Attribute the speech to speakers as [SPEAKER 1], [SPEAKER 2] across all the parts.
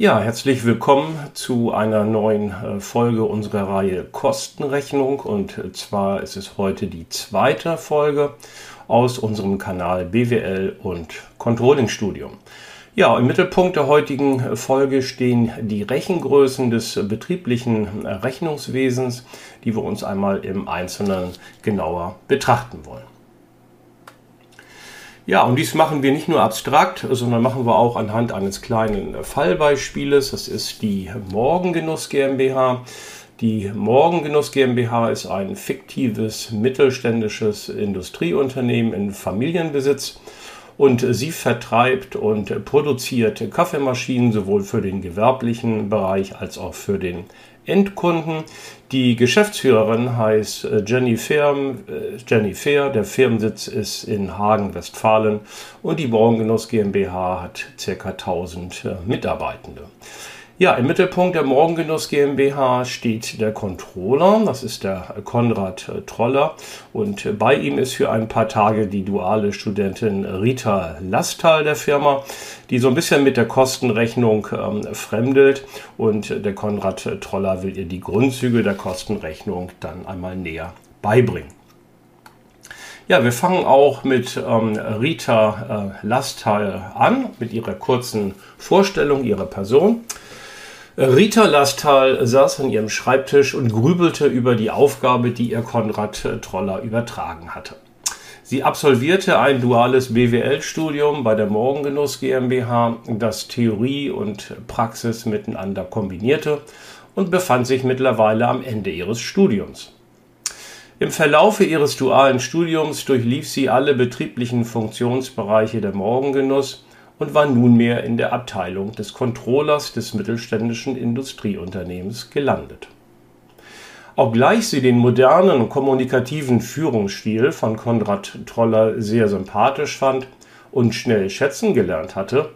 [SPEAKER 1] Ja, herzlich willkommen zu einer neuen äh, Folge unserer Reihe Kostenrechnung und äh, zwar ist es heute die zweite Folge aus unserem Kanal BWL und Controlling Studium. Ja, im Mittelpunkt der heutigen Folge stehen die Rechengrößen des betrieblichen Rechnungswesens, die wir uns einmal im Einzelnen genauer betrachten wollen. Ja, und dies machen wir nicht nur abstrakt, sondern machen wir auch anhand eines kleinen Fallbeispieles. Das ist die Morgengenuss GmbH. Die Morgengenuss GmbH ist ein fiktives mittelständisches Industrieunternehmen in Familienbesitz und sie vertreibt und produziert Kaffeemaschinen sowohl für den gewerblichen Bereich als auch für den Endkunden. Die Geschäftsführerin heißt äh, Jenny Fair, äh, Jenny Fair. Der Firmensitz ist in Hagen, Westfalen und die Morgengenuss GmbH hat ca. 1000 äh, Mitarbeitende. Ja, im Mittelpunkt der Morgengenuss GmbH steht der Controller, das ist der Konrad Troller und bei ihm ist für ein paar Tage die duale Studentin Rita Lastal der Firma, die so ein bisschen mit der Kostenrechnung ähm, fremdelt und der Konrad Troller will ihr die Grundzüge der Kostenrechnung dann einmal näher beibringen. Ja, wir fangen auch mit ähm, Rita äh, Lastal an, mit ihrer kurzen Vorstellung ihrer Person. Rita Lastal saß an ihrem Schreibtisch und grübelte über die Aufgabe, die ihr Konrad Troller übertragen hatte. Sie absolvierte ein duales BWL-Studium bei der Morgengenuss GmbH, das Theorie und Praxis miteinander kombinierte und befand sich mittlerweile am Ende ihres Studiums. Im Verlaufe ihres dualen Studiums durchlief sie alle betrieblichen Funktionsbereiche der Morgengenuss und war nunmehr in der Abteilung des Controllers des mittelständischen Industrieunternehmens gelandet. Obgleich sie den modernen kommunikativen Führungsstil von Konrad Troller sehr sympathisch fand und schnell schätzen gelernt hatte,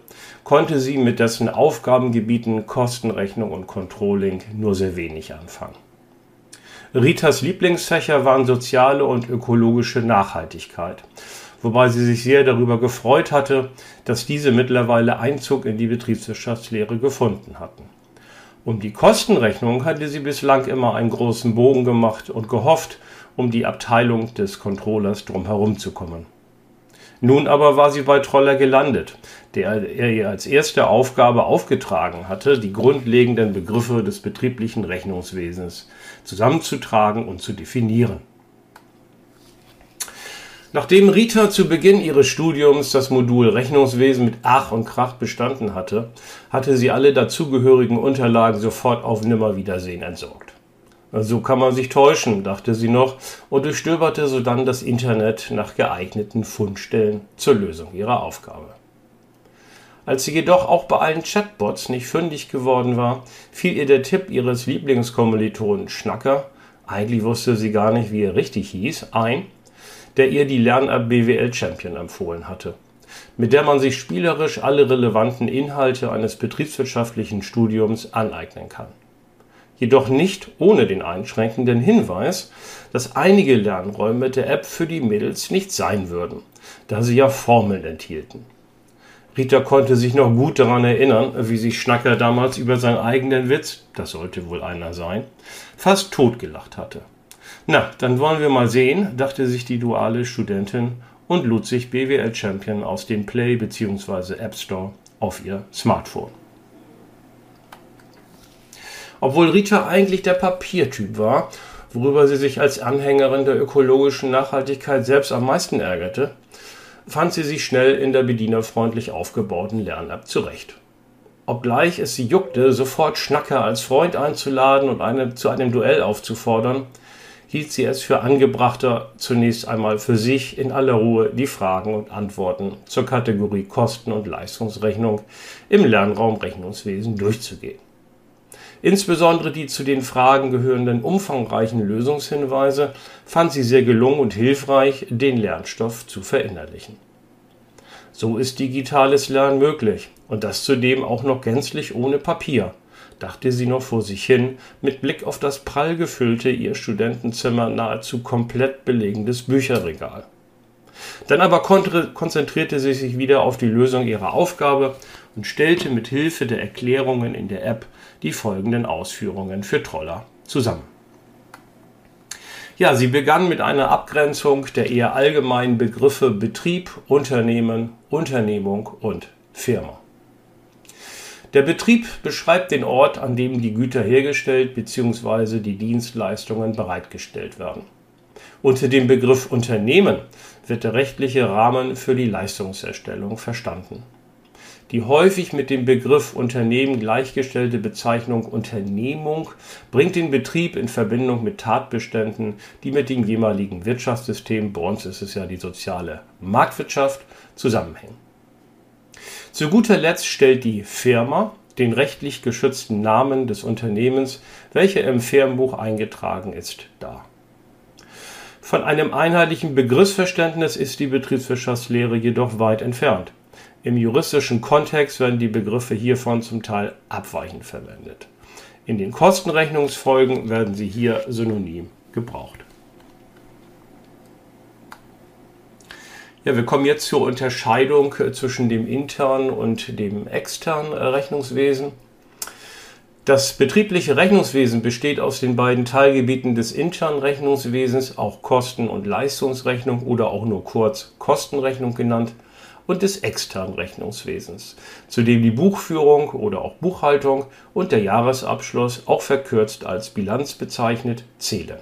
[SPEAKER 1] konnte sie mit dessen Aufgabengebieten Kostenrechnung und Controlling nur sehr wenig anfangen. Ritas Lieblingsfächer waren soziale und ökologische Nachhaltigkeit wobei sie sich sehr darüber gefreut hatte, dass diese mittlerweile Einzug in die Betriebswirtschaftslehre gefunden hatten. Um die Kostenrechnung hatte sie bislang immer einen großen Bogen gemacht und gehofft, um die Abteilung des Controllers drumherum zu kommen. Nun aber war sie bei Troller gelandet, der er ihr als erste Aufgabe aufgetragen hatte, die grundlegenden Begriffe des betrieblichen Rechnungswesens zusammenzutragen und zu definieren. Nachdem Rita zu Beginn ihres Studiums das Modul Rechnungswesen mit Ach und Krach bestanden hatte, hatte sie alle dazugehörigen Unterlagen sofort auf Nimmerwiedersehen entsorgt. So kann man sich täuschen, dachte sie noch und durchstöberte sodann das Internet nach geeigneten Fundstellen zur Lösung ihrer Aufgabe. Als sie jedoch auch bei allen Chatbots nicht fündig geworden war, fiel ihr der Tipp ihres Lieblingskommilitonen Schnacker, eigentlich wusste sie gar nicht, wie er richtig hieß, ein der ihr die Lern-App BWL Champion empfohlen hatte, mit der man sich spielerisch alle relevanten Inhalte eines betriebswirtschaftlichen Studiums aneignen kann. Jedoch nicht ohne den einschränkenden Hinweis, dass einige Lernräume der App für die Mädels nicht sein würden, da sie ja Formeln enthielten. Rita konnte sich noch gut daran erinnern, wie sich Schnacker damals über seinen eigenen Witz, das sollte wohl einer sein, fast totgelacht hatte. Na, dann wollen wir mal sehen, dachte sich die duale Studentin und lud sich BWL Champion aus dem Play bzw. App Store auf ihr Smartphone. Obwohl Rita eigentlich der Papiertyp war, worüber sie sich als Anhängerin der ökologischen Nachhaltigkeit selbst am meisten ärgerte, fand sie sich schnell in der bedienerfreundlich aufgebauten Lern-App zurecht. Obgleich es sie juckte, sofort Schnacker als Freund einzuladen und eine, zu einem Duell aufzufordern, hielt sie es für angebrachter, zunächst einmal für sich in aller Ruhe die Fragen und Antworten zur Kategorie Kosten- und Leistungsrechnung im Lernraum Rechnungswesen durchzugehen. Insbesondere die zu den Fragen gehörenden umfangreichen Lösungshinweise fand sie sehr gelungen und hilfreich, den Lernstoff zu verinnerlichen. So ist digitales Lernen möglich und das zudem auch noch gänzlich ohne Papier dachte sie noch vor sich hin, mit Blick auf das prall gefüllte ihr Studentenzimmer nahezu komplett belegendes Bücherregal. Dann aber konzentrierte sie sich wieder auf die Lösung ihrer Aufgabe und stellte mit Hilfe der Erklärungen in der App die folgenden Ausführungen für Troller zusammen. Ja, sie begann mit einer Abgrenzung der eher allgemeinen Begriffe Betrieb, Unternehmen, Unternehmung und Firma. Der Betrieb beschreibt den Ort, an dem die Güter hergestellt bzw. die Dienstleistungen bereitgestellt werden. Unter dem Begriff Unternehmen wird der rechtliche Rahmen für die Leistungserstellung verstanden. Die häufig mit dem Begriff Unternehmen gleichgestellte Bezeichnung Unternehmung bringt den Betrieb in Verbindung mit Tatbeständen, die mit dem jeweiligen Wirtschaftssystem, bei uns ist es ja die soziale Marktwirtschaft, zusammenhängen. Zu guter Letzt stellt die Firma den rechtlich geschützten Namen des Unternehmens, welcher im Firmenbuch eingetragen ist, dar. Von einem einheitlichen Begriffsverständnis ist die Betriebswirtschaftslehre jedoch weit entfernt. Im juristischen Kontext werden die Begriffe hiervon zum Teil abweichend verwendet. In den Kostenrechnungsfolgen werden sie hier synonym gebraucht. Ja, wir kommen jetzt zur Unterscheidung zwischen dem internen und dem externen Rechnungswesen. Das betriebliche Rechnungswesen besteht aus den beiden Teilgebieten des internen Rechnungswesens, auch Kosten- und Leistungsrechnung oder auch nur kurz Kostenrechnung genannt, und des externen Rechnungswesens, zu dem die Buchführung oder auch Buchhaltung und der Jahresabschluss, auch verkürzt als Bilanz bezeichnet, zählen.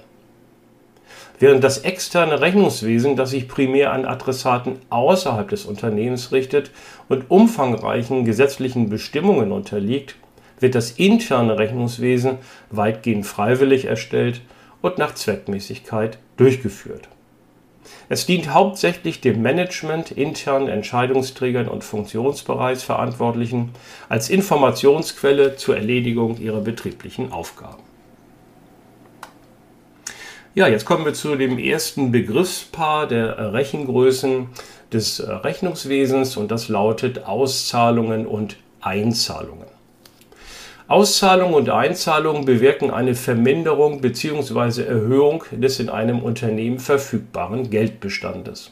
[SPEAKER 1] Während das externe Rechnungswesen, das sich primär an Adressaten außerhalb des Unternehmens richtet und umfangreichen gesetzlichen Bestimmungen unterliegt, wird das interne Rechnungswesen weitgehend freiwillig erstellt und nach Zweckmäßigkeit durchgeführt. Es dient hauptsächlich dem Management, internen Entscheidungsträgern und Funktionsbereichsverantwortlichen als Informationsquelle zur Erledigung ihrer betrieblichen Aufgaben. Ja, jetzt kommen wir zu dem ersten Begriffspaar der Rechengrößen des Rechnungswesens und das lautet Auszahlungen und Einzahlungen. Auszahlungen und Einzahlungen bewirken eine Verminderung bzw. Erhöhung des in einem Unternehmen verfügbaren Geldbestandes,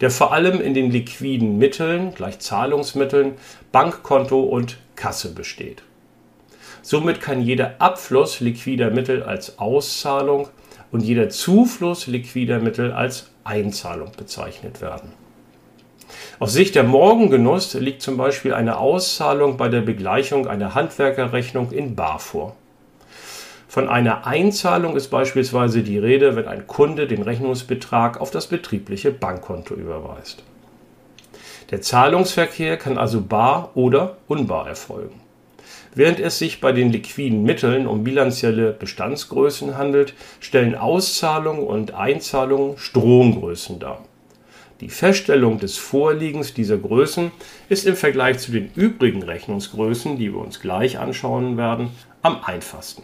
[SPEAKER 1] der vor allem in den liquiden Mitteln gleich Zahlungsmitteln, Bankkonto und Kasse besteht. Somit kann jeder Abfluss liquider Mittel als Auszahlung und jeder Zufluss liquider Mittel als Einzahlung bezeichnet werden. Aus Sicht der Morgengenuss liegt zum Beispiel eine Auszahlung bei der Begleichung einer Handwerkerrechnung in bar vor. Von einer Einzahlung ist beispielsweise die Rede, wenn ein Kunde den Rechnungsbetrag auf das betriebliche Bankkonto überweist. Der Zahlungsverkehr kann also bar oder unbar erfolgen. Während es sich bei den liquiden Mitteln um bilanzielle Bestandsgrößen handelt, stellen Auszahlungen und Einzahlungen Stromgrößen dar. Die Feststellung des Vorliegens dieser Größen ist im Vergleich zu den übrigen Rechnungsgrößen, die wir uns gleich anschauen werden, am einfachsten.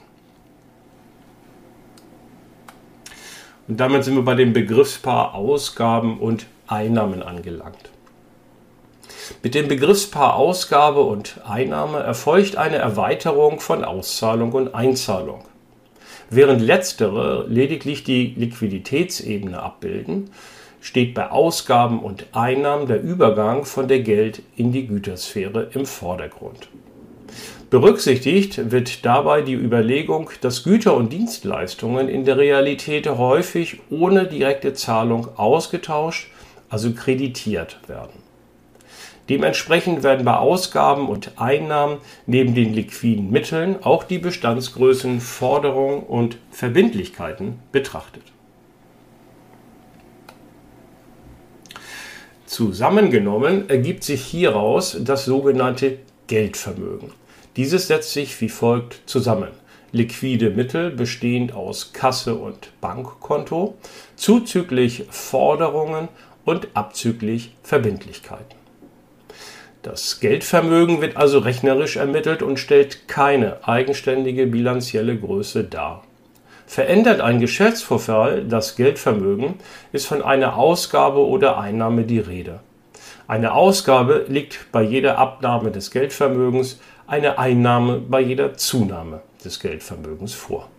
[SPEAKER 1] Und damit sind wir bei dem Begriffspaar Ausgaben und Einnahmen angelangt. Mit dem Begriffspaar Ausgabe und Einnahme erfolgt eine Erweiterung von Auszahlung und Einzahlung. Während letztere lediglich die Liquiditätsebene abbilden, steht bei Ausgaben und Einnahmen der Übergang von der Geld in die Gütersphäre im Vordergrund. Berücksichtigt wird dabei die Überlegung, dass Güter und Dienstleistungen in der Realität häufig ohne direkte Zahlung ausgetauscht, also kreditiert werden. Dementsprechend werden bei Ausgaben und Einnahmen neben den liquiden Mitteln auch die Bestandsgrößen, Forderungen und Verbindlichkeiten betrachtet. Zusammengenommen ergibt sich hieraus das sogenannte Geldvermögen. Dieses setzt sich wie folgt zusammen. Liquide Mittel bestehend aus Kasse und Bankkonto, zuzüglich Forderungen und abzüglich Verbindlichkeiten. Das Geldvermögen wird also rechnerisch ermittelt und stellt keine eigenständige bilanzielle Größe dar. Verändert ein Geschäftsvorfall das Geldvermögen, ist von einer Ausgabe oder Einnahme die Rede. Eine Ausgabe liegt bei jeder Abnahme des Geldvermögens, eine Einnahme bei jeder Zunahme des Geldvermögens vor.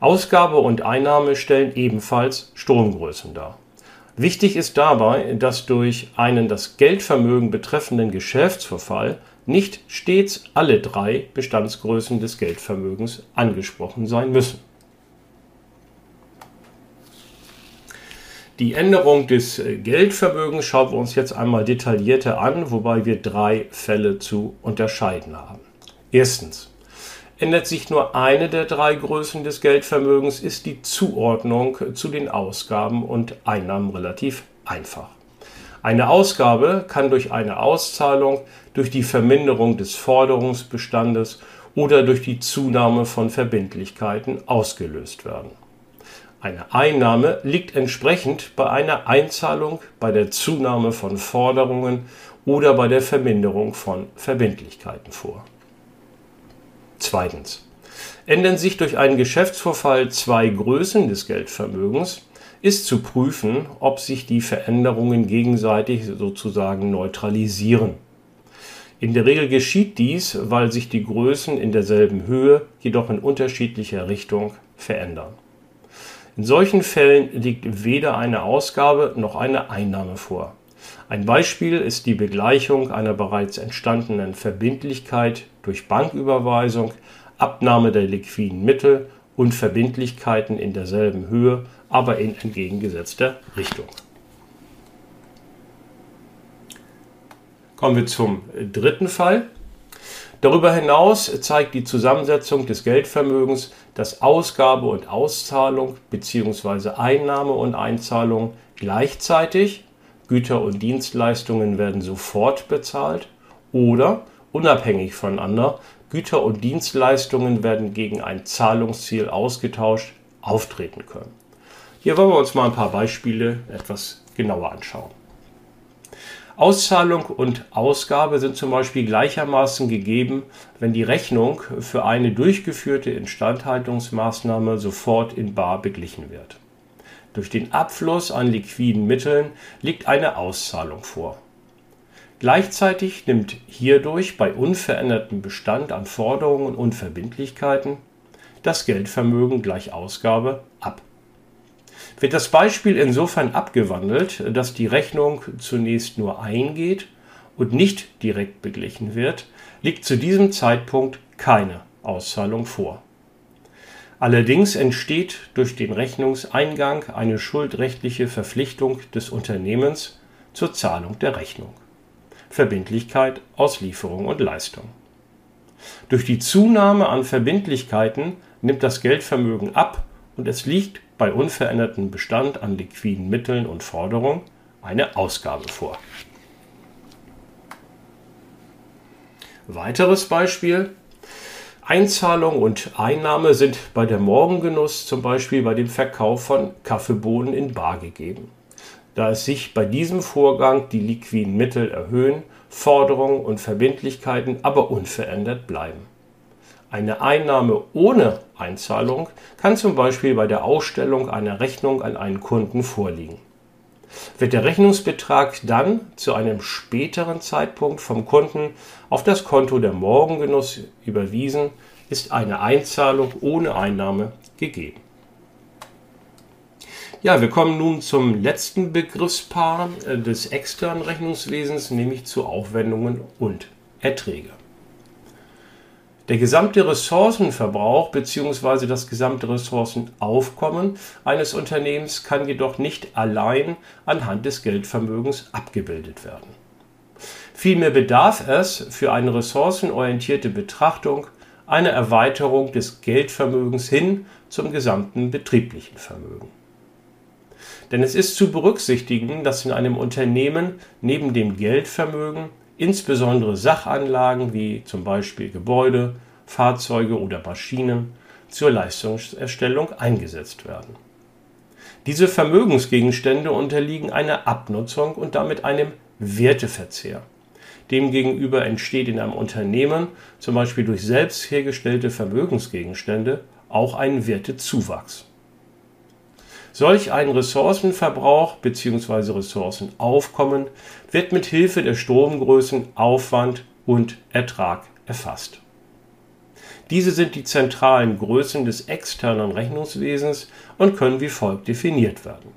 [SPEAKER 1] Ausgabe und Einnahme stellen ebenfalls Stromgrößen dar. Wichtig ist dabei, dass durch einen das Geldvermögen betreffenden Geschäftsverfall nicht stets alle drei Bestandsgrößen des Geldvermögens angesprochen sein müssen. Die Änderung des Geldvermögens schauen wir uns jetzt einmal detaillierter an, wobei wir drei Fälle zu unterscheiden haben. Erstens. Ändert sich nur eine der drei Größen des Geldvermögens, ist die Zuordnung zu den Ausgaben und Einnahmen relativ einfach. Eine Ausgabe kann durch eine Auszahlung, durch die Verminderung des Forderungsbestandes oder durch die Zunahme von Verbindlichkeiten ausgelöst werden. Eine Einnahme liegt entsprechend bei einer Einzahlung, bei der Zunahme von Forderungen oder bei der Verminderung von Verbindlichkeiten vor. Zweitens. Ändern sich durch einen Geschäftsvorfall zwei Größen des Geldvermögens, ist zu prüfen, ob sich die Veränderungen gegenseitig sozusagen neutralisieren. In der Regel geschieht dies, weil sich die Größen in derselben Höhe, jedoch in unterschiedlicher Richtung verändern. In solchen Fällen liegt weder eine Ausgabe noch eine Einnahme vor. Ein Beispiel ist die Begleichung einer bereits entstandenen Verbindlichkeit durch Banküberweisung, Abnahme der liquiden Mittel und Verbindlichkeiten in derselben Höhe, aber in entgegengesetzter Richtung. Kommen wir zum dritten Fall. Darüber hinaus zeigt die Zusammensetzung des Geldvermögens, dass Ausgabe und Auszahlung bzw. Einnahme und Einzahlung gleichzeitig, Güter und Dienstleistungen werden sofort bezahlt oder unabhängig voneinander, Güter und Dienstleistungen werden gegen ein Zahlungsziel ausgetauscht, auftreten können. Hier wollen wir uns mal ein paar Beispiele etwas genauer anschauen. Auszahlung und Ausgabe sind zum Beispiel gleichermaßen gegeben, wenn die Rechnung für eine durchgeführte Instandhaltungsmaßnahme sofort in bar beglichen wird. Durch den Abfluss an liquiden Mitteln liegt eine Auszahlung vor. Gleichzeitig nimmt hierdurch bei unverändertem Bestand an Forderungen und Verbindlichkeiten das Geldvermögen gleich Ausgabe ab wird das Beispiel insofern abgewandelt, dass die Rechnung zunächst nur eingeht und nicht direkt beglichen wird, liegt zu diesem Zeitpunkt keine Auszahlung vor. Allerdings entsteht durch den Rechnungseingang eine schuldrechtliche Verpflichtung des Unternehmens zur Zahlung der Rechnung. Verbindlichkeit, Auslieferung und Leistung. Durch die Zunahme an Verbindlichkeiten nimmt das Geldvermögen ab und es liegt bei unverändertem Bestand an liquiden Mitteln und Forderungen eine Ausgabe vor. Weiteres Beispiel. Einzahlung und Einnahme sind bei der Morgengenuss zum Beispiel bei dem Verkauf von Kaffeebohnen in Bar gegeben. Da es sich bei diesem Vorgang die liquiden Mittel erhöhen, Forderungen und Verbindlichkeiten aber unverändert bleiben. Eine Einnahme ohne Einzahlung kann zum Beispiel bei der Ausstellung einer Rechnung an einen Kunden vorliegen. Wird der Rechnungsbetrag dann zu einem späteren Zeitpunkt vom Kunden auf das Konto der Morgengenuss überwiesen, ist eine Einzahlung ohne Einnahme gegeben. Ja, wir kommen nun zum letzten Begriffspaar äh, des externen Rechnungswesens, nämlich zu Aufwendungen und Erträge. Der gesamte Ressourcenverbrauch bzw. das gesamte Ressourcenaufkommen eines Unternehmens kann jedoch nicht allein anhand des Geldvermögens abgebildet werden. Vielmehr bedarf es für eine ressourcenorientierte Betrachtung einer Erweiterung des Geldvermögens hin zum gesamten betrieblichen Vermögen. Denn es ist zu berücksichtigen, dass in einem Unternehmen neben dem Geldvermögen insbesondere Sachanlagen wie zum Beispiel Gebäude, Fahrzeuge oder Maschinen zur Leistungserstellung eingesetzt werden. Diese Vermögensgegenstände unterliegen einer Abnutzung und damit einem Werteverzehr. Demgegenüber entsteht in einem Unternehmen, zum Beispiel durch selbst hergestellte Vermögensgegenstände, auch ein Wertezuwachs. Solch ein Ressourcenverbrauch bzw. Ressourcenaufkommen wird mit Hilfe der Stromgrößen Aufwand und Ertrag erfasst. Diese sind die zentralen Größen des externen Rechnungswesens und können wie folgt definiert werden.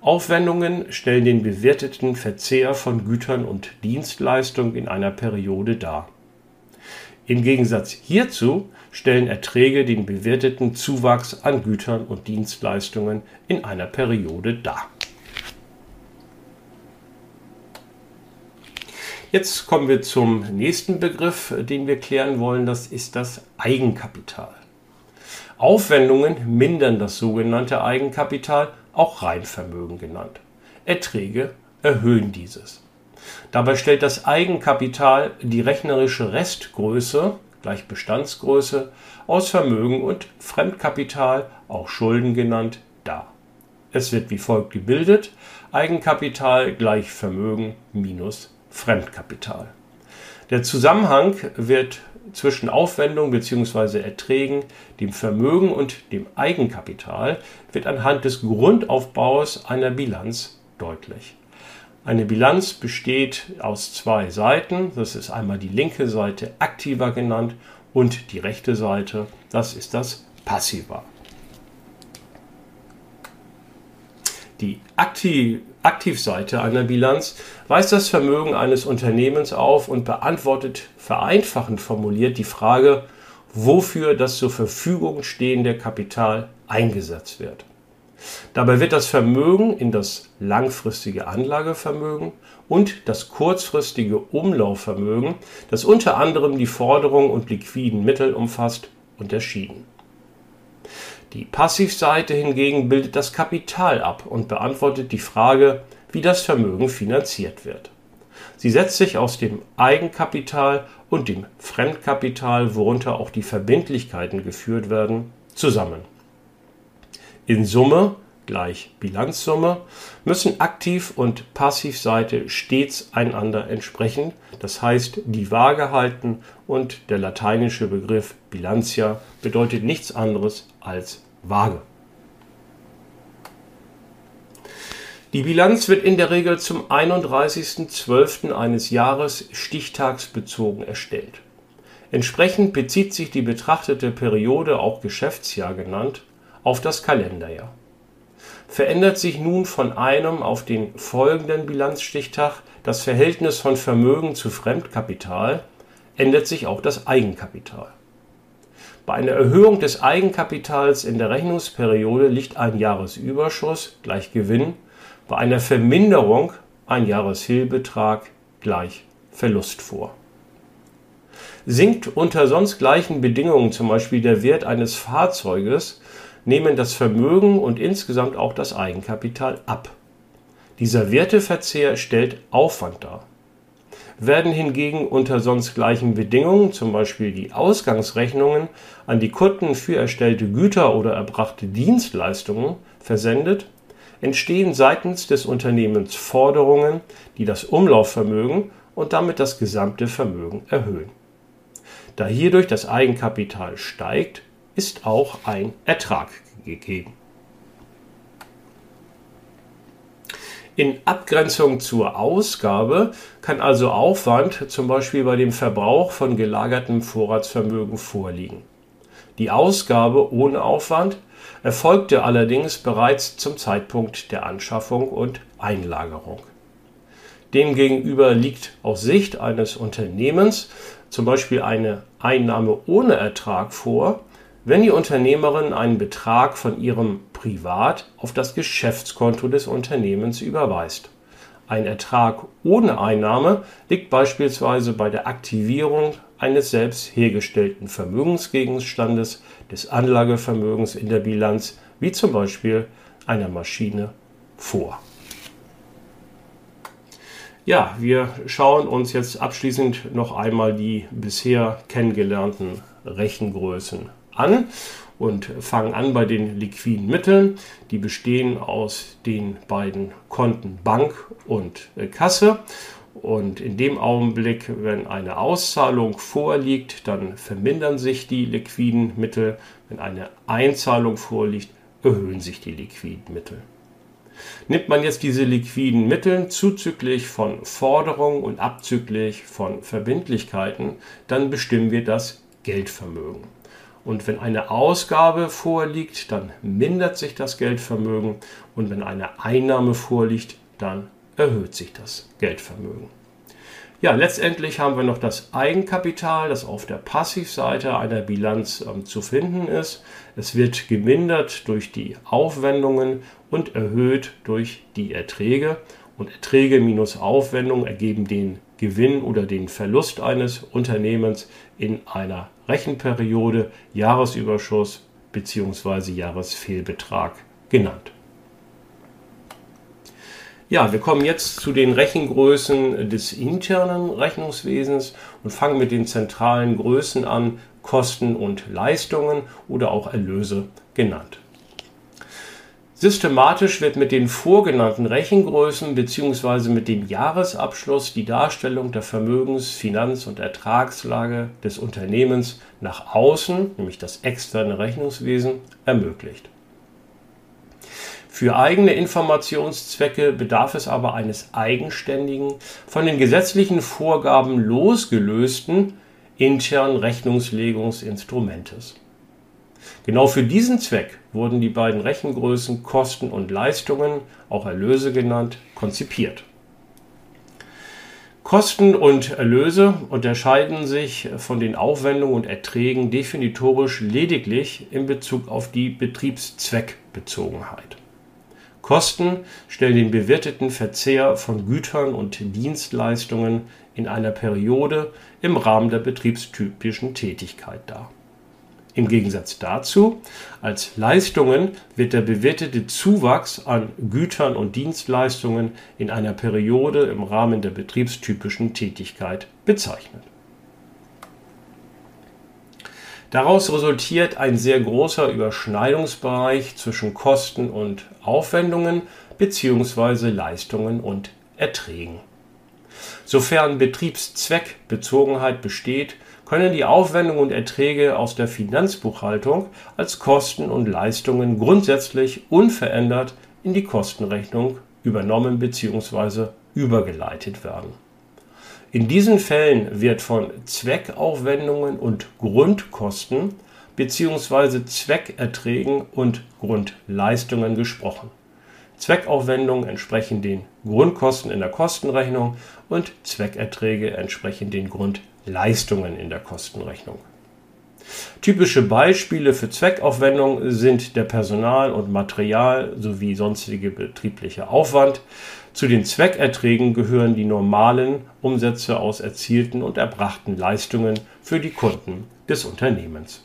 [SPEAKER 1] Aufwendungen stellen den bewerteten Verzehr von Gütern und Dienstleistungen in einer Periode dar. Im Gegensatz hierzu stellen Erträge den bewerteten Zuwachs an Gütern und Dienstleistungen in einer Periode dar. Jetzt kommen wir zum nächsten Begriff, den wir klären wollen. Das ist das Eigenkapital. Aufwendungen mindern das sogenannte Eigenkapital, auch Reinvermögen genannt. Erträge erhöhen dieses. Dabei stellt das Eigenkapital die rechnerische Restgröße gleich Bestandsgröße aus Vermögen und Fremdkapital, auch Schulden genannt, dar. Es wird wie folgt gebildet: Eigenkapital gleich Vermögen minus Fremdkapital. Der Zusammenhang wird zwischen Aufwendung bzw. Erträgen, dem Vermögen und dem Eigenkapital wird anhand des Grundaufbaus einer Bilanz deutlich. Eine Bilanz besteht aus zwei Seiten. Das ist einmal die linke Seite aktiver genannt und die rechte Seite, das ist das passiver. Die Aktiv Aktivseite einer Bilanz weist das Vermögen eines Unternehmens auf und beantwortet vereinfachend formuliert die Frage, wofür das zur Verfügung stehende Kapital eingesetzt wird. Dabei wird das Vermögen in das langfristige Anlagevermögen und das kurzfristige Umlaufvermögen, das unter anderem die Forderung und liquiden Mittel umfasst, unterschieden. Die Passivseite hingegen bildet das Kapital ab und beantwortet die Frage, wie das Vermögen finanziert wird. Sie setzt sich aus dem Eigenkapital und dem Fremdkapital, worunter auch die Verbindlichkeiten geführt werden, zusammen. In Summe gleich Bilanzsumme müssen Aktiv- und Passivseite stets einander entsprechen, das heißt die Waage halten und der lateinische Begriff Bilantia bedeutet nichts anderes als Waage. Die Bilanz wird in der Regel zum 31.12. eines Jahres stichtagsbezogen erstellt. Entsprechend bezieht sich die betrachtete Periode, auch Geschäftsjahr genannt, auf das Kalenderjahr. Verändert sich nun von einem auf den folgenden Bilanzstichtag das Verhältnis von Vermögen zu Fremdkapital, ändert sich auch das Eigenkapital. Bei einer Erhöhung des Eigenkapitals in der Rechnungsperiode liegt ein Jahresüberschuss gleich Gewinn, bei einer Verminderung ein Jahresfehlbetrag gleich Verlust vor. Sinkt unter sonst gleichen Bedingungen zum Beispiel der Wert eines Fahrzeuges, nehmen das Vermögen und insgesamt auch das Eigenkapital ab. Dieser Werteverzehr stellt Aufwand dar. Werden hingegen unter sonst gleichen Bedingungen, zum Beispiel die Ausgangsrechnungen, an die Kunden für erstellte Güter oder erbrachte Dienstleistungen versendet, entstehen seitens des Unternehmens Forderungen, die das Umlaufvermögen und damit das gesamte Vermögen erhöhen. Da hierdurch das Eigenkapital steigt, ist auch ein Ertrag gegeben. In Abgrenzung zur Ausgabe kann also Aufwand zum Beispiel bei dem Verbrauch von gelagertem Vorratsvermögen vorliegen. Die Ausgabe ohne Aufwand erfolgte allerdings bereits zum Zeitpunkt der Anschaffung und Einlagerung. Demgegenüber liegt aus Sicht eines Unternehmens zum Beispiel eine Einnahme ohne Ertrag vor, wenn die Unternehmerin einen Betrag von ihrem Privat auf das Geschäftskonto des Unternehmens überweist. Ein Ertrag ohne Einnahme liegt beispielsweise bei der Aktivierung eines selbst hergestellten Vermögensgegenstandes des Anlagevermögens in der Bilanz, wie zum Beispiel einer Maschine, vor. Ja, wir schauen uns jetzt abschließend noch einmal die bisher kennengelernten Rechengrößen an und fangen an bei den liquiden Mitteln. Die bestehen aus den beiden Konten Bank und äh, Kasse. Und in dem Augenblick, wenn eine Auszahlung vorliegt, dann vermindern sich die liquiden Mittel. Wenn eine Einzahlung vorliegt, erhöhen sich die liquiden Mittel. Nimmt man jetzt diese liquiden Mittel zuzüglich von Forderungen und abzüglich von Verbindlichkeiten, dann bestimmen wir das Geldvermögen. Und wenn eine Ausgabe vorliegt, dann mindert sich das Geldvermögen. Und wenn eine Einnahme vorliegt, dann erhöht sich das Geldvermögen. Ja, letztendlich haben wir noch das Eigenkapital, das auf der Passivseite einer Bilanz ähm, zu finden ist. Es wird gemindert durch die Aufwendungen und erhöht durch die Erträge. Und Erträge minus Aufwendungen ergeben den Gewinn oder den Verlust eines Unternehmens in einer Rechenperiode, Jahresüberschuss bzw. Jahresfehlbetrag genannt. Ja, wir kommen jetzt zu den Rechengrößen des internen Rechnungswesens und fangen mit den zentralen Größen an, Kosten und Leistungen oder auch Erlöse genannt. Systematisch wird mit den vorgenannten Rechengrößen bzw. mit dem Jahresabschluss die Darstellung der Vermögens-, Finanz- und Ertragslage des Unternehmens nach außen, nämlich das externe Rechnungswesen, ermöglicht. Für eigene Informationszwecke bedarf es aber eines eigenständigen, von den gesetzlichen Vorgaben losgelösten internen Rechnungslegungsinstrumentes. Genau für diesen Zweck wurden die beiden Rechengrößen Kosten und Leistungen, auch Erlöse genannt, konzipiert. Kosten und Erlöse unterscheiden sich von den Aufwendungen und Erträgen definitorisch lediglich in Bezug auf die Betriebszweckbezogenheit. Kosten stellen den bewirteten Verzehr von Gütern und Dienstleistungen in einer Periode im Rahmen der betriebstypischen Tätigkeit dar. Im Gegensatz dazu, als Leistungen wird der bewirtete Zuwachs an Gütern und Dienstleistungen in einer Periode im Rahmen der betriebstypischen Tätigkeit bezeichnet Daraus resultiert ein sehr großer Überschneidungsbereich zwischen Kosten und Aufwendungen bzw. Leistungen und Erträgen. Sofern Betriebszweckbezogenheit besteht, können die Aufwendungen und Erträge aus der Finanzbuchhaltung als Kosten und Leistungen grundsätzlich unverändert in die Kostenrechnung übernommen bzw. übergeleitet werden in diesen Fällen wird von Zweckaufwendungen und Grundkosten bzw. Zweckerträgen und Grundleistungen gesprochen. Zweckaufwendungen entsprechen den Grundkosten in der Kostenrechnung und Zweckerträge entsprechen den Grundleistungen in der Kostenrechnung. Typische Beispiele für Zweckaufwendungen sind der Personal- und Material- sowie sonstige betriebliche Aufwand, zu den Zweckerträgen gehören die normalen Umsätze aus erzielten und erbrachten Leistungen für die Kunden des Unternehmens.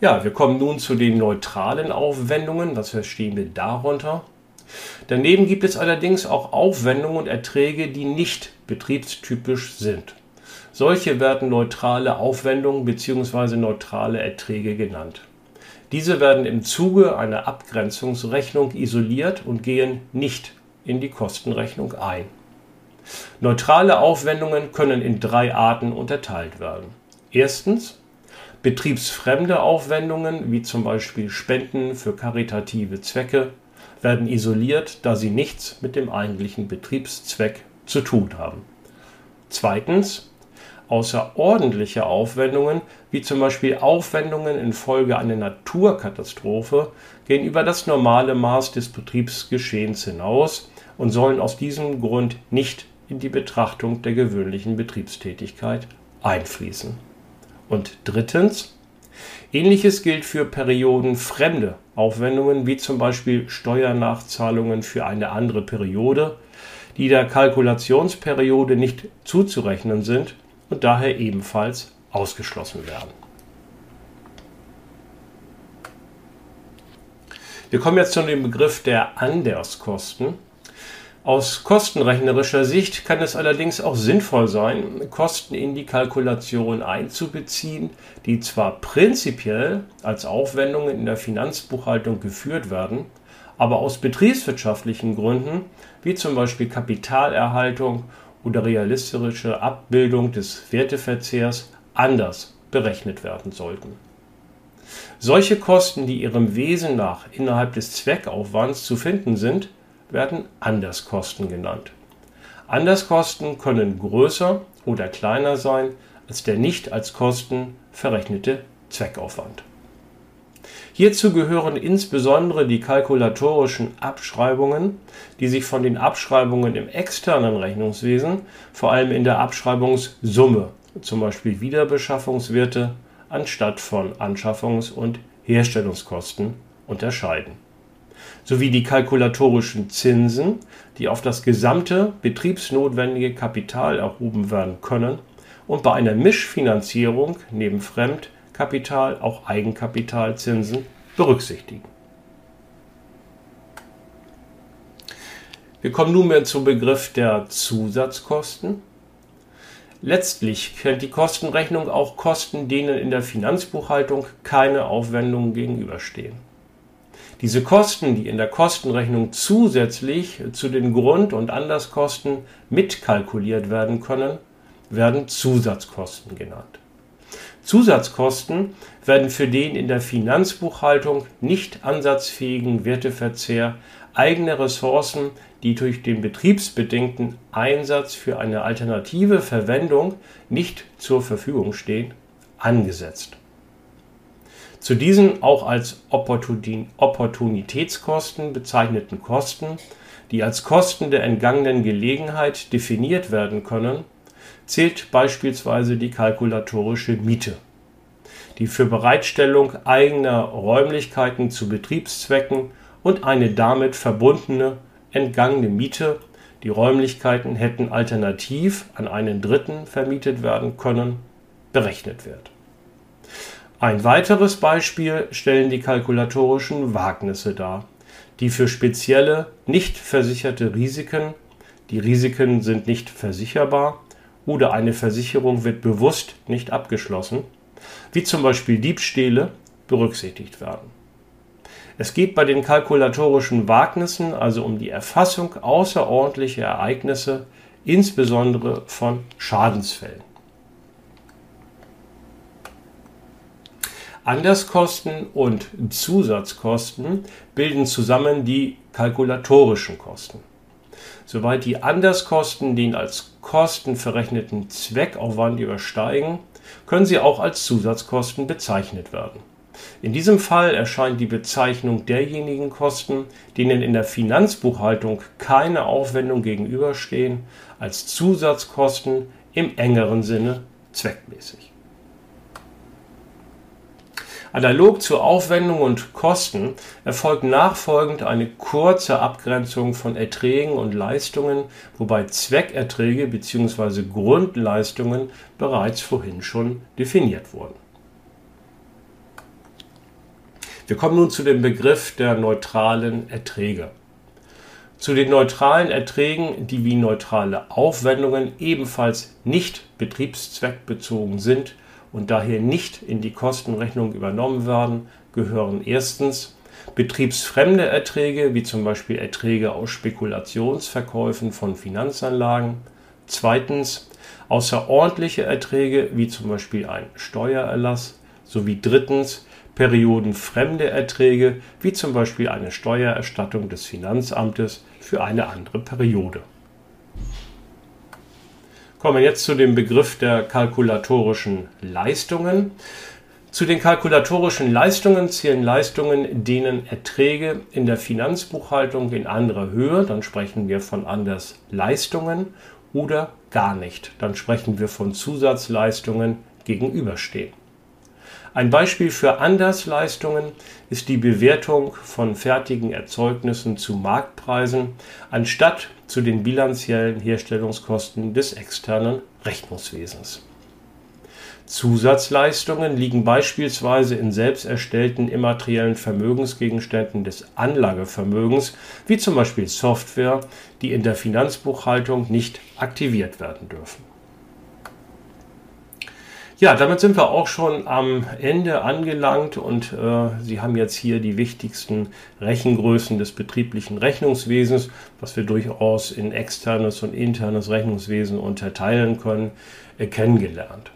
[SPEAKER 1] Ja, wir kommen nun zu den neutralen Aufwendungen. Was verstehen wir darunter? Daneben gibt es allerdings auch Aufwendungen und Erträge, die nicht betriebstypisch sind. Solche werden neutrale Aufwendungen bzw. neutrale Erträge genannt. Diese werden im Zuge einer Abgrenzungsrechnung isoliert und gehen nicht in die Kostenrechnung ein. Neutrale Aufwendungen können in drei Arten unterteilt werden. Erstens betriebsfremde Aufwendungen, wie zum Beispiel Spenden für karitative Zwecke, werden isoliert, da sie nichts mit dem eigentlichen Betriebszweck zu tun haben. Zweitens außerordentliche Aufwendungen, wie zum Beispiel Aufwendungen infolge einer Naturkatastrophe, gehen über das normale Maß des Betriebsgeschehens hinaus und sollen aus diesem Grund nicht in die Betrachtung der gewöhnlichen Betriebstätigkeit einfließen. Und drittens, ähnliches gilt für periodenfremde Aufwendungen, wie zum Beispiel Steuernachzahlungen für eine andere Periode, die der Kalkulationsperiode nicht zuzurechnen sind und daher ebenfalls ausgeschlossen werden. Wir kommen jetzt zu dem Begriff der Anderskosten. Aus kostenrechnerischer Sicht kann es allerdings auch sinnvoll sein, Kosten in die Kalkulation einzubeziehen, die zwar prinzipiell als Aufwendungen in der Finanzbuchhaltung geführt werden, aber aus betriebswirtschaftlichen Gründen, wie zum Beispiel Kapitalerhaltung oder realistische Abbildung des Werteverzehrs anders berechnet werden sollten. Solche Kosten, die ihrem Wesen nach innerhalb des Zweckaufwands zu finden sind, werden Anderskosten genannt. Anderskosten können größer oder kleiner sein als der nicht als Kosten verrechnete Zweckaufwand. Hierzu gehören insbesondere die kalkulatorischen Abschreibungen, die sich von den Abschreibungen im externen Rechnungswesen, vor allem in der Abschreibungssumme, zum Beispiel Wiederbeschaffungswerte, anstatt von Anschaffungs- und Herstellungskosten unterscheiden. Sowie die kalkulatorischen Zinsen, die auf das gesamte betriebsnotwendige Kapital erhoben werden können und bei einer Mischfinanzierung neben Fremd Kapital auch Eigenkapitalzinsen berücksichtigen. Wir kommen nunmehr zum Begriff der Zusatzkosten. Letztlich kennt die Kostenrechnung auch Kosten, denen in der Finanzbuchhaltung keine Aufwendungen gegenüberstehen. Diese Kosten, die in der Kostenrechnung zusätzlich zu den Grund- und Anderskosten mitkalkuliert werden können, werden Zusatzkosten genannt. Zusatzkosten werden für den in der Finanzbuchhaltung nicht ansatzfähigen Werteverzehr eigene Ressourcen, die durch den betriebsbedingten Einsatz für eine alternative Verwendung nicht zur Verfügung stehen, angesetzt. Zu diesen auch als Opportunitätskosten bezeichneten Kosten, die als Kosten der entgangenen Gelegenheit definiert werden können, zählt beispielsweise die kalkulatorische Miete, die für Bereitstellung eigener Räumlichkeiten zu Betriebszwecken und eine damit verbundene entgangene Miete, die Räumlichkeiten hätten alternativ an einen Dritten vermietet werden können, berechnet wird. Ein weiteres Beispiel stellen die kalkulatorischen Wagnisse dar, die für spezielle, nicht versicherte Risiken, die Risiken sind nicht versicherbar, oder eine Versicherung wird bewusst nicht abgeschlossen, wie zum Beispiel Diebstähle, berücksichtigt werden. Es geht bei den kalkulatorischen Wagnissen also um die Erfassung außerordentlicher Ereignisse, insbesondere von Schadensfällen. Anderskosten und Zusatzkosten bilden zusammen die kalkulatorischen Kosten. Soweit die Anderskosten den als Kosten verrechneten Zweckaufwand übersteigen, können sie auch als Zusatzkosten bezeichnet werden. In diesem Fall erscheint die Bezeichnung derjenigen Kosten, denen in der Finanzbuchhaltung keine Aufwendung gegenüberstehen, als Zusatzkosten im engeren Sinne zweckmäßig. Analog zur Aufwendung und Kosten erfolgt nachfolgend eine kurze Abgrenzung von Erträgen und Leistungen, wobei Zweckerträge bzw. Grundleistungen bereits vorhin schon definiert wurden. Wir kommen nun zu dem Begriff der neutralen Erträge. Zu den neutralen Erträgen, die wie neutrale Aufwendungen ebenfalls nicht betriebszweckbezogen sind, und daher nicht in die Kostenrechnung übernommen werden, gehören erstens betriebsfremde Erträge, wie zum Beispiel Erträge aus Spekulationsverkäufen von Finanzanlagen, zweitens außerordentliche Erträge, wie zum Beispiel ein Steuererlass, sowie drittens periodenfremde Erträge, wie zum Beispiel eine Steuererstattung des Finanzamtes für eine andere Periode. Kommen wir jetzt zu dem Begriff der kalkulatorischen Leistungen. Zu den kalkulatorischen Leistungen zählen Leistungen, denen Erträge in der Finanzbuchhaltung in anderer Höhe, dann sprechen wir von Andersleistungen, oder gar nicht, dann sprechen wir von Zusatzleistungen gegenüberstehen. Ein Beispiel für Andersleistungen ist die Bewertung von fertigen Erzeugnissen zu Marktpreisen anstatt zu den bilanziellen Herstellungskosten des externen Rechnungswesens. Zusatzleistungen liegen beispielsweise in selbst erstellten immateriellen Vermögensgegenständen des Anlagevermögens, wie zum Beispiel Software, die in der Finanzbuchhaltung nicht aktiviert werden dürfen. Ja, damit sind wir auch schon am Ende angelangt und äh, Sie haben jetzt hier die wichtigsten Rechengrößen des betrieblichen Rechnungswesens, was wir durchaus in externes und internes Rechnungswesen unterteilen können, äh, kennengelernt.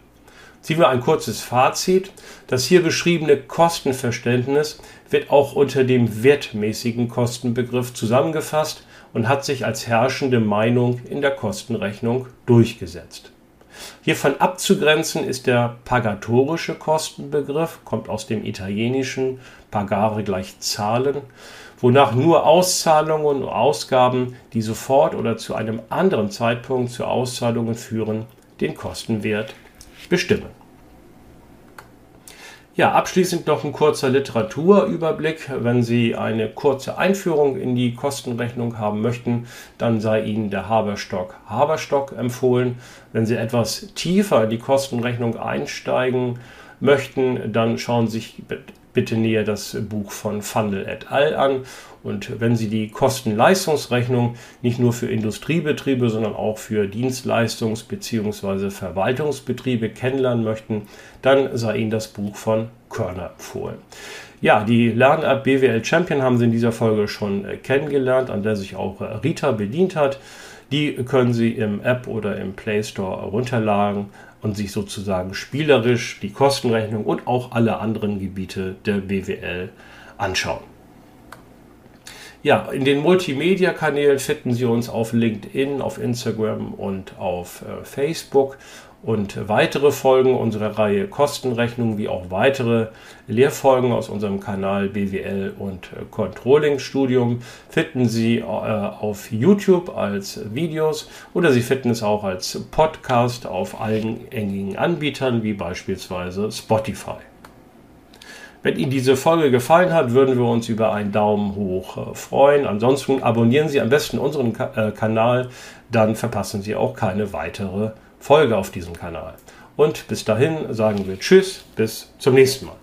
[SPEAKER 1] Ziehen wir ein kurzes Fazit. Das hier beschriebene Kostenverständnis wird auch unter dem wertmäßigen Kostenbegriff zusammengefasst und hat sich als herrschende Meinung in der Kostenrechnung durchgesetzt. Hiervon abzugrenzen ist der pagatorische Kostenbegriff, kommt aus dem italienischen pagare gleich Zahlen, wonach nur Auszahlungen und Ausgaben, die sofort oder zu einem anderen Zeitpunkt zu Auszahlungen führen, den Kostenwert bestimmen. Ja, abschließend noch ein kurzer Literaturüberblick. Wenn Sie eine kurze Einführung in die Kostenrechnung haben möchten, dann sei Ihnen der Haberstock Haberstock empfohlen. Wenn Sie etwas tiefer in die Kostenrechnung einsteigen möchten, dann schauen Sie sich bitte näher das Buch von Fundel et al. an. Und wenn Sie die Kosten-Leistungsrechnung nicht nur für Industriebetriebe, sondern auch für Dienstleistungs- bzw. Verwaltungsbetriebe kennenlernen möchten, dann sei Ihnen das Buch von Körner empfohlen. Ja, die Lern-App BWL Champion haben Sie in dieser Folge schon äh, kennengelernt, an der sich auch äh, Rita bedient hat. Die können Sie im App oder im Play Store runterladen und sich sozusagen spielerisch die Kostenrechnung und auch alle anderen Gebiete der BWL anschauen. Ja, in den Multimedia-Kanälen finden Sie uns auf LinkedIn, auf Instagram und auf äh, Facebook und weitere Folgen unserer Reihe Kostenrechnung wie auch weitere Lehrfolgen aus unserem Kanal BWL und äh, Controlling Studium finden Sie äh, auf YouTube als Videos oder Sie finden es auch als Podcast auf allen gängigen Anbietern wie beispielsweise Spotify. Wenn Ihnen diese Folge gefallen hat, würden wir uns über einen Daumen hoch äh, freuen. Ansonsten abonnieren Sie am besten unseren Kanal, dann verpassen Sie auch keine weitere Folge auf diesem Kanal. Und bis dahin sagen wir Tschüss, bis zum nächsten Mal.